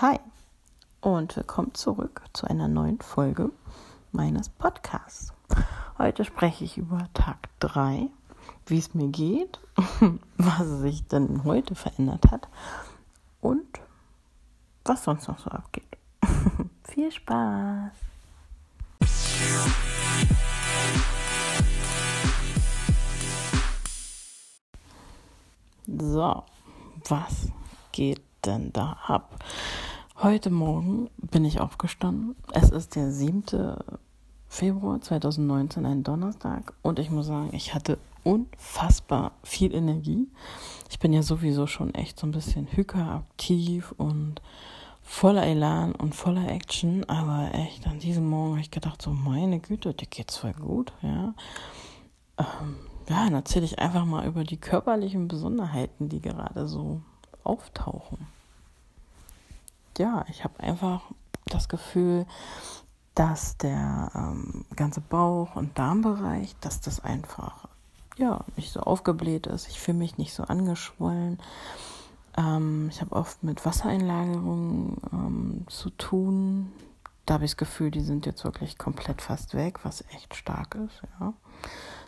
Hi und willkommen zurück zu einer neuen Folge meines Podcasts. Heute spreche ich über Tag 3, wie es mir geht, was sich denn heute verändert hat und was sonst noch so abgeht. Viel Spaß! So, was geht denn da ab? Heute Morgen bin ich aufgestanden. Es ist der 7. Februar 2019, ein Donnerstag. Und ich muss sagen, ich hatte unfassbar viel Energie. Ich bin ja sowieso schon echt so ein bisschen hyperaktiv und voller Elan und voller Action. Aber echt, an diesem Morgen habe ich gedacht, so meine Güte, dir geht's voll gut, ja. Ähm, ja, dann erzähle ich einfach mal über die körperlichen Besonderheiten, die gerade so auftauchen. Ja, ich habe einfach das Gefühl, dass der ähm, ganze Bauch- und Darmbereich, dass das einfach ja nicht so aufgebläht ist. Ich fühle mich nicht so angeschwollen. Ähm, ich habe oft mit Wassereinlagerungen ähm, zu tun. Da habe ich das Gefühl, die sind jetzt wirklich komplett fast weg, was echt stark ist. Ja.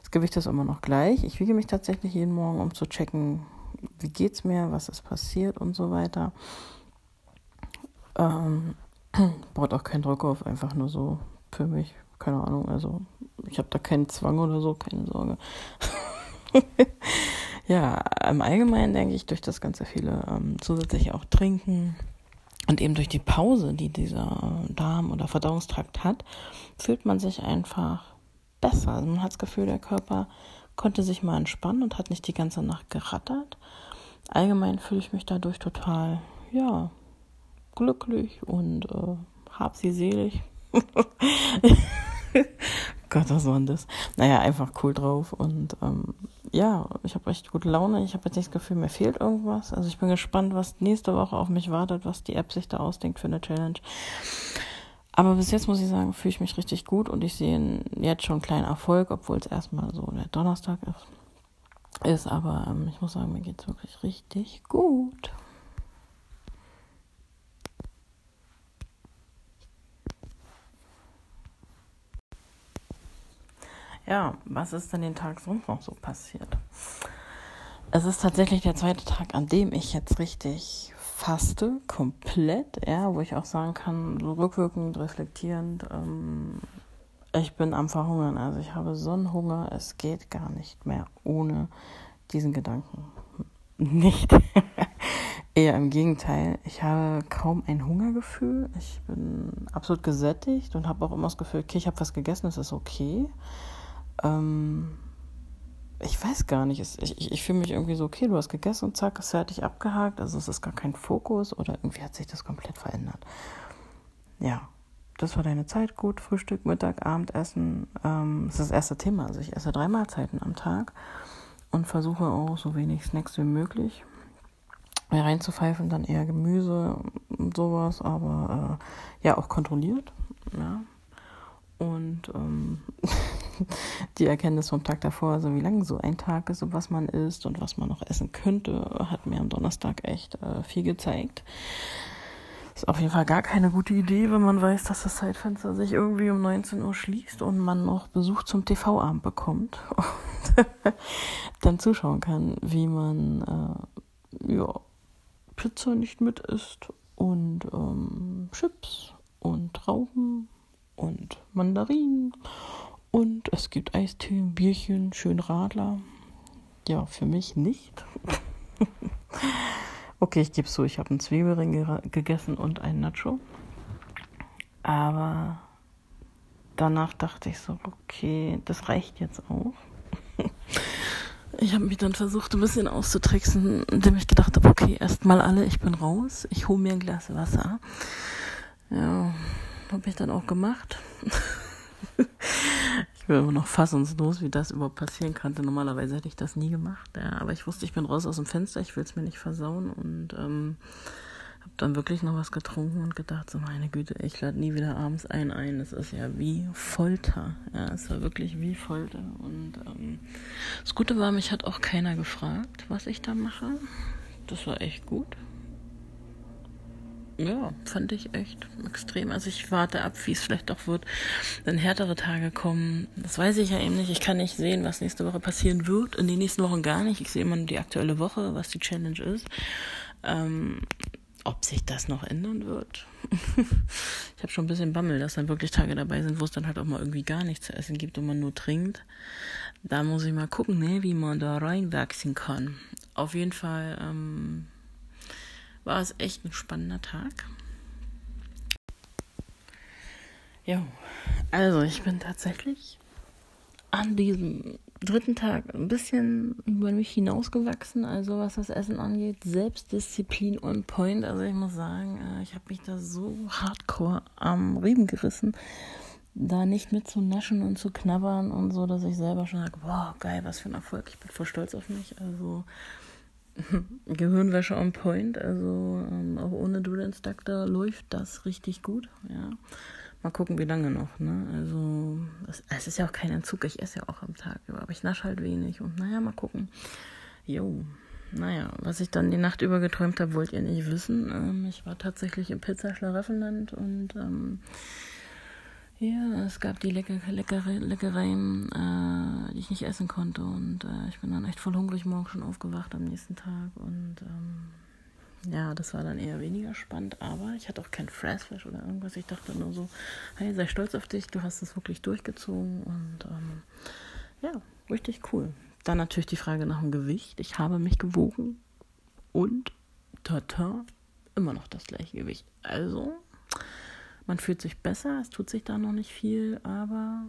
Das Gewicht ist immer noch gleich. Ich wiege mich tatsächlich jeden Morgen, um zu checken, wie geht es mir, was ist passiert und so weiter. Ähm, baut auch keinen Druck auf, einfach nur so für mich. Keine Ahnung, also ich habe da keinen Zwang oder so, keine Sorge. ja, im Allgemeinen denke ich, durch das ganze viele ähm, zusätzlich auch trinken und eben durch die Pause, die dieser Darm- oder Verdauungstrakt hat, fühlt man sich einfach besser. Also man hat das Gefühl, der Körper konnte sich mal entspannen und hat nicht die ganze Nacht gerattert. Allgemein fühle ich mich dadurch total, ja, glücklich und äh, hab sie selig. Gott, was war denn das? Naja, einfach cool drauf und ähm, ja, ich habe echt gute Laune. Ich habe jetzt nicht das Gefühl, mir fehlt irgendwas. Also ich bin gespannt, was nächste Woche auf mich wartet, was die App sich da ausdenkt für eine Challenge. Aber bis jetzt muss ich sagen, fühle ich mich richtig gut und ich sehe jetzt schon einen kleinen Erfolg, obwohl es erstmal so der Donnerstag ist. Ist, aber ähm, ich muss sagen, mir geht es wirklich richtig gut. Ja, was ist denn den Tag sonst noch so passiert? Es ist tatsächlich der zweite Tag, an dem ich jetzt richtig faste, komplett, ja, wo ich auch sagen kann, so rückwirkend, reflektierend, ähm, ich bin am Verhungern. Also ich habe so einen Hunger, es geht gar nicht mehr ohne diesen Gedanken. Nicht. Eher im Gegenteil. Ich habe kaum ein Hungergefühl. Ich bin absolut gesättigt und habe auch immer das Gefühl, okay, ich habe was gegessen, es ist okay. Ähm, ich weiß gar nicht. Ich, ich, ich fühle mich irgendwie so, okay, du hast gegessen und zack, ist fertig abgehakt. Also es ist gar kein Fokus oder irgendwie hat sich das komplett verändert. Ja, das war deine Zeit gut. Frühstück, Mittag, Abendessen. Ähm, das ist das erste Thema. Also ich esse drei Mahlzeiten am Tag und versuche auch so wenig Snacks wie möglich reinzupfeifen, dann eher Gemüse und sowas, aber äh, ja, auch kontrolliert. Ja. Und ähm, die Erkenntnis vom Tag davor, also wie lang so ein Tag ist und was man isst und was man noch essen könnte, hat mir am Donnerstag echt äh, viel gezeigt. Ist auf jeden Fall gar keine gute Idee, wenn man weiß, dass das Zeitfenster sich irgendwie um 19 Uhr schließt und man noch Besuch zum TV-Abend bekommt und dann zuschauen kann, wie man äh, ja, Pizza nicht mit isst und ähm, Chips und Trauben und Mandarinen und es gibt Eistee, Bierchen, schön Radler. Ja, für mich nicht. okay, ich gebe so, ich habe einen Zwiebelring gegessen und einen Nacho. Aber danach dachte ich so, okay, das reicht jetzt auch. Ich habe mich dann versucht, ein bisschen auszutricksen, indem ich gedacht habe, okay, erstmal alle, ich bin raus, ich hole mir ein Glas Wasser. Ja, habe ich dann auch gemacht. bin immer noch fassungslos, wie das überhaupt passieren konnte. Normalerweise hätte ich das nie gemacht. Ja, aber ich wusste, ich bin raus aus dem Fenster, ich will es mir nicht versauen und ähm, habe dann wirklich noch was getrunken und gedacht, so meine Güte, ich lade nie wieder abends ein ein. Das ist ja wie Folter. Ja, es war wirklich wie Folter. Und ähm, das Gute war, mich hat auch keiner gefragt, was ich da mache. Das war echt gut. Ja, fand ich echt extrem. Also ich warte ab, wie es vielleicht doch wird, wenn härtere Tage kommen. Das weiß ich ja eben nicht. Ich kann nicht sehen, was nächste Woche passieren wird. In den nächsten Wochen gar nicht. Ich sehe immer nur die aktuelle Woche, was die Challenge ist. Ähm, ob sich das noch ändern wird. ich habe schon ein bisschen Bammel, dass dann wirklich Tage dabei sind, wo es dann halt auch mal irgendwie gar nichts zu essen gibt und man nur trinkt. Da muss ich mal gucken, ne, wie man da reinwachsen kann. Auf jeden Fall ähm, war es echt ein spannender Tag. Ja, also ich bin tatsächlich an diesem dritten Tag ein bisschen über mich hinausgewachsen, also was das Essen angeht. Selbstdisziplin on point. Also ich muss sagen, äh, ich habe mich da so hardcore am Riemen gerissen, da nicht mit zu naschen und zu knabbern und so, dass ich selber schon sage, wow, geil, was für ein Erfolg. Ich bin voll stolz auf mich. Also Gehirnwäsche on point. Also ähm, auch ohne Durians Doctor läuft das richtig gut. Ja. Mal gucken, wie lange noch. Ne? Also es, es, ist ja auch kein Entzug. Ich esse ja auch am Tag über, aber ich nasche halt wenig. Und naja, mal gucken. Jo. Naja, was ich dann die Nacht über geträumt habe, wollt ihr nicht wissen. Ähm, ich war tatsächlich im Pizza-Schlaraffenland und ähm, ja, es gab die lecker, leckere, Leckereien, äh, die ich nicht essen konnte. Und äh, ich bin dann echt voll hungrig morgen schon aufgewacht am nächsten Tag. Und ähm, ja, das war dann eher weniger spannend. Aber ich hatte auch kein Fressflash oder irgendwas. Ich dachte nur so, hey, sei stolz auf dich, du hast es wirklich durchgezogen. Und ähm, ja, richtig cool. Dann natürlich die Frage nach dem Gewicht. Ich habe mich gewogen und tata, immer noch das gleiche Gewicht. Also man fühlt sich besser, es tut sich da noch nicht viel, aber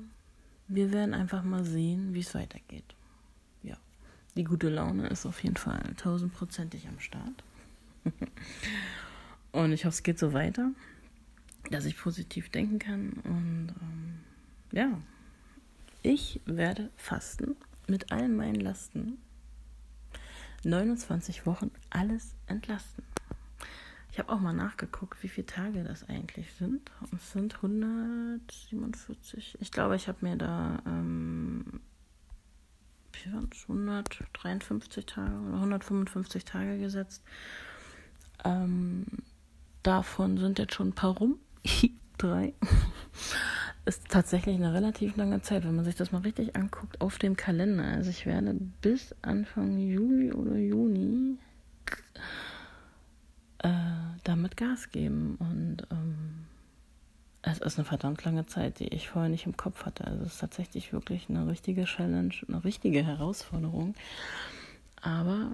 wir werden einfach mal sehen, wie es weitergeht. Ja, die gute Laune ist auf jeden Fall tausendprozentig am Start. und ich hoffe, es geht so weiter, dass ich positiv denken kann. Und ähm, ja, ich werde fasten mit all meinen Lasten 29 Wochen alles entlasten. Ich habe auch mal nachgeguckt, wie viele Tage das eigentlich sind. Es sind 147. Ich glaube, ich habe mir da ähm, 153 Tage oder 155 Tage gesetzt. Ähm, davon sind jetzt schon ein paar rum. Drei. Ist tatsächlich eine relativ lange Zeit, wenn man sich das mal richtig anguckt auf dem Kalender. Also ich werde bis Anfang Juli oder Juni äh, damit Gas geben. Und ähm, es ist eine verdammt lange Zeit, die ich vorher nicht im Kopf hatte. Also es ist tatsächlich wirklich eine richtige Challenge, eine richtige Herausforderung. Aber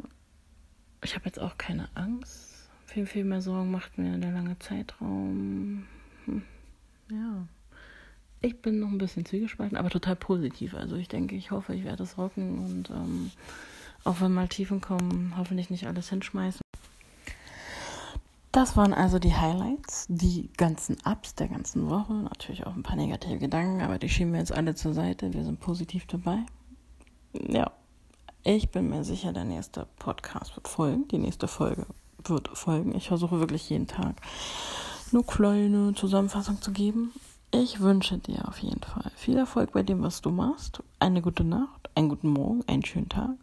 ich habe jetzt auch keine Angst. Viel, viel mehr Sorgen macht mir der lange Zeitraum. Hm, ja. Ich bin noch ein bisschen zwiegespalten, aber total positiv. Also ich denke, ich hoffe, ich werde es rocken und ähm, auch wenn mal Tiefen kommen, hoffentlich nicht alles hinschmeißen. Das waren also die Highlights, die ganzen Ups der ganzen Woche. Natürlich auch ein paar negative Gedanken, aber die schieben wir jetzt alle zur Seite. Wir sind positiv dabei. Ja, ich bin mir sicher, der nächste Podcast wird folgen. Die nächste Folge wird folgen. Ich versuche wirklich jeden Tag eine kleine Zusammenfassung zu geben. Ich wünsche dir auf jeden Fall viel Erfolg bei dem, was du machst. Eine gute Nacht, einen guten Morgen, einen schönen Tag.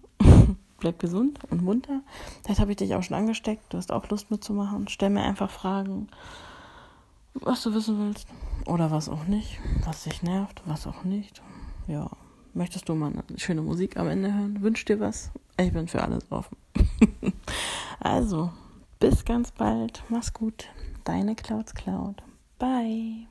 Bleib gesund und munter. Vielleicht habe ich dich auch schon angesteckt. Du hast auch Lust mitzumachen. Stell mir einfach Fragen, was du wissen willst. Oder was auch nicht. Was dich nervt, was auch nicht. Ja. Möchtest du mal eine schöne Musik am Ende hören? Wünsch dir was? Ich bin für alles offen. also, bis ganz bald. Mach's gut. Deine Clouds Cloud. Bye.